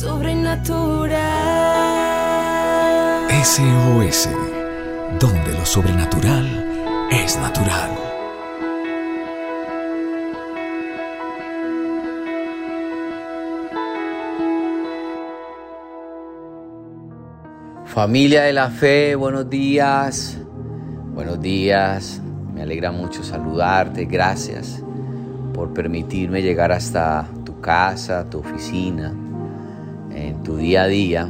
sobrenatural. SOS, donde lo sobrenatural es natural. Familia de la fe, buenos días. Buenos días. Me alegra mucho saludarte. Gracias por permitirme llegar hasta tu casa, tu oficina, en tu día a día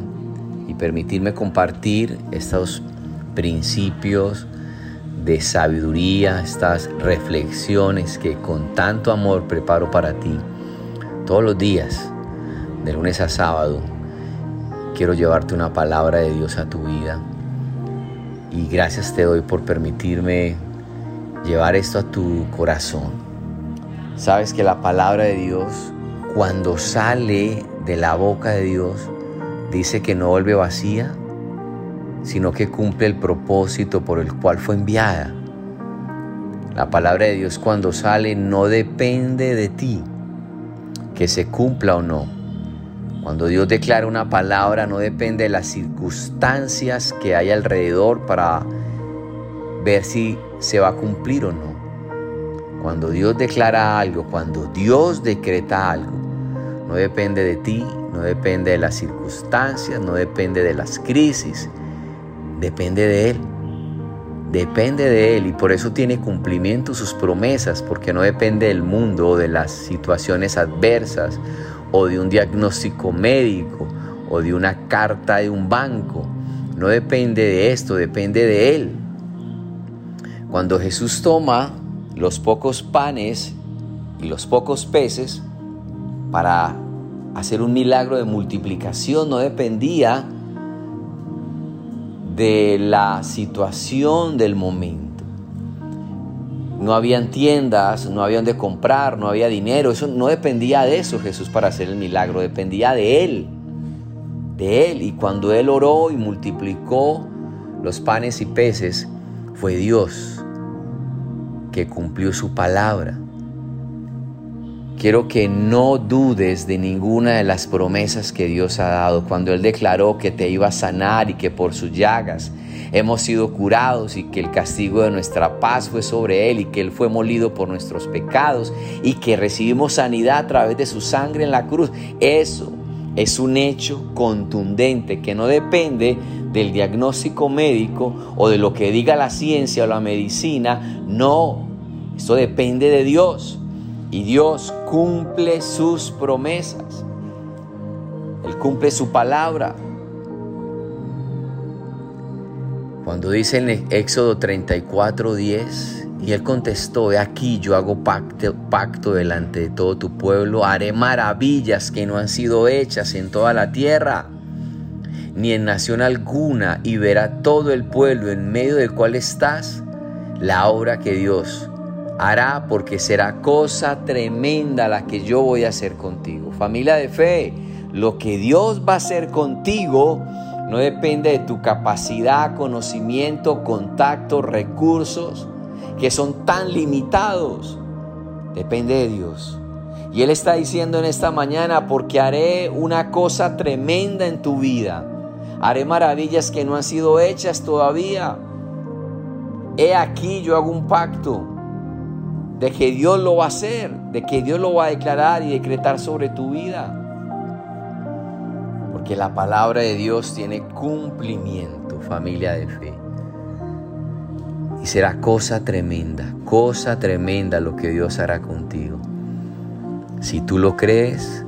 y permitirme compartir estos principios de sabiduría, estas reflexiones que con tanto amor preparo para ti todos los días, de lunes a sábado. Quiero llevarte una palabra de Dios a tu vida. Y gracias te doy por permitirme llevar esto a tu corazón. Sabes que la palabra de Dios, cuando sale de la boca de Dios, dice que no vuelve vacía, sino que cumple el propósito por el cual fue enviada. La palabra de Dios cuando sale no depende de ti, que se cumpla o no. Cuando Dios declara una palabra no depende de las circunstancias que hay alrededor para ver si se va a cumplir o no. Cuando Dios declara algo, cuando Dios decreta algo, no depende de ti, no depende de las circunstancias, no depende de las crisis, depende de Él. Depende de Él y por eso tiene cumplimiento sus promesas, porque no depende del mundo o de las situaciones adversas o de un diagnóstico médico o de una carta de un banco. No depende de esto, depende de Él. Cuando Jesús toma los pocos panes y los pocos peces para hacer un milagro de multiplicación, no dependía de la situación del momento. No habían tiendas, no había donde comprar, no había dinero. Eso no dependía de eso Jesús para hacer el milagro, dependía de Él. De Él. Y cuando Él oró y multiplicó los panes y peces, fue Dios que cumplió su palabra. Quiero que no dudes de ninguna de las promesas que Dios ha dado. Cuando Él declaró que te iba a sanar y que por sus llagas hemos sido curados y que el castigo de nuestra paz fue sobre Él y que Él fue molido por nuestros pecados y que recibimos sanidad a través de su sangre en la cruz. Eso es un hecho contundente que no depende del diagnóstico médico o de lo que diga la ciencia o la medicina. No, eso depende de Dios. Y Dios cumple sus promesas. Él cumple su palabra. Cuando dice en Éxodo 34, 10, y él contestó, he aquí yo hago pacto, pacto delante de todo tu pueblo, haré maravillas que no han sido hechas en toda la tierra, ni en nación alguna, y verá todo el pueblo en medio del cual estás, la obra que Dios hará porque será cosa tremenda la que yo voy a hacer contigo. Familia de fe, lo que Dios va a hacer contigo no depende de tu capacidad, conocimiento, contacto, recursos, que son tan limitados. Depende de Dios. Y Él está diciendo en esta mañana, porque haré una cosa tremenda en tu vida. Haré maravillas que no han sido hechas todavía. He aquí yo hago un pacto de que Dios lo va a hacer, de que Dios lo va a declarar y decretar sobre tu vida. Porque la palabra de Dios tiene cumplimiento, familia de fe. Y será cosa tremenda, cosa tremenda lo que Dios hará contigo. Si tú lo crees,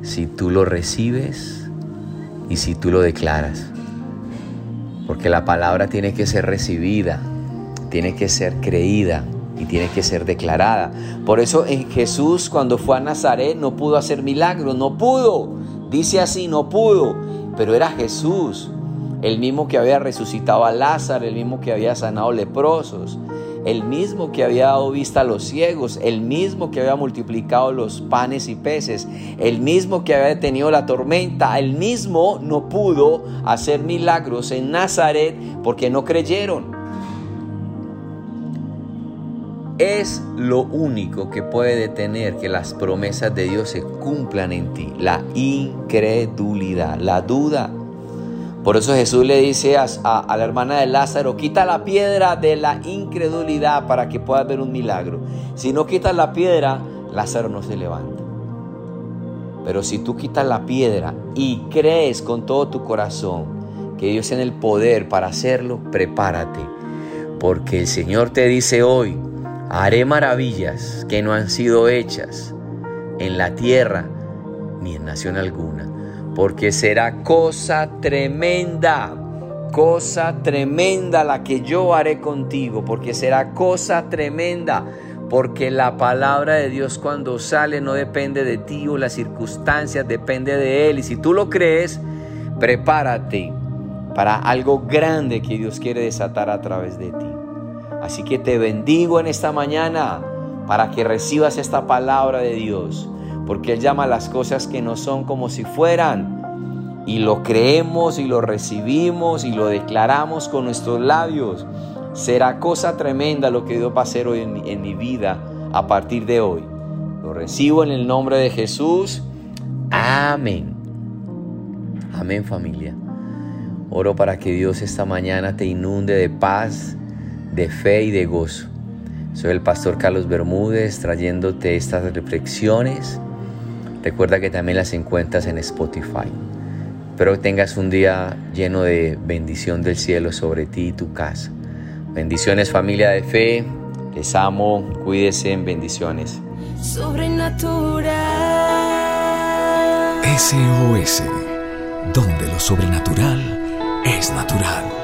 si tú lo recibes y si tú lo declaras. Porque la palabra tiene que ser recibida, tiene que ser creída, y tiene que ser declarada. Por eso en Jesús cuando fue a Nazaret no pudo hacer milagros, no pudo. Dice así, no pudo, pero era Jesús, el mismo que había resucitado a Lázaro, el mismo que había sanado leprosos, el mismo que había dado vista a los ciegos, el mismo que había multiplicado los panes y peces, el mismo que había detenido la tormenta, el mismo no pudo hacer milagros en Nazaret porque no creyeron. Es lo único que puede detener que las promesas de Dios se cumplan en ti. La incredulidad, la duda. Por eso Jesús le dice a, la hermana de Lázaro, quita la piedra de la incredulidad para que puedas ver un milagro. Si no quitas la piedra, Lázaro no se levanta. Pero si tú quitas la piedra y crees con todo tu corazón que Dios tiene el poder para hacerlo, prepárate. Porque el Señor te dice hoy, haré maravillas que no han sido hechas en la tierra ni en nación alguna. Porque será cosa tremenda, cosa tremenda la que yo haré contigo. Porque será cosa tremenda porque la palabra de Dios cuando sale no depende de ti o las circunstancias, depende de Él. Y si tú lo crees, prepárate para algo grande que Dios quiere desatar a través de ti. Así que te bendigo en esta mañana para que recibas esta palabra de Dios, porque Él llama las cosas que no son como si fueran. Y lo creemos y lo recibimos y lo declaramos con nuestros labios. Será cosa tremenda lo que Dios va a hacer hoy en mi, vida a partir de hoy. Lo recibo en el nombre de Jesús. Amén. Amén familia. Oro para que Dios esta mañana te inunde de paz, de fe y de gozo. Soy el pastor Carlos Bermúdez trayéndote estas reflexiones. Recuerda que también las encuentras en Spotify. Espero que tengas un día lleno de bendición del cielo sobre ti y tu casa. Bendiciones familia de fe. Les amo. Cuídense en bendiciones. Sobrenatural. SOS. Donde lo sobrenatural es natural.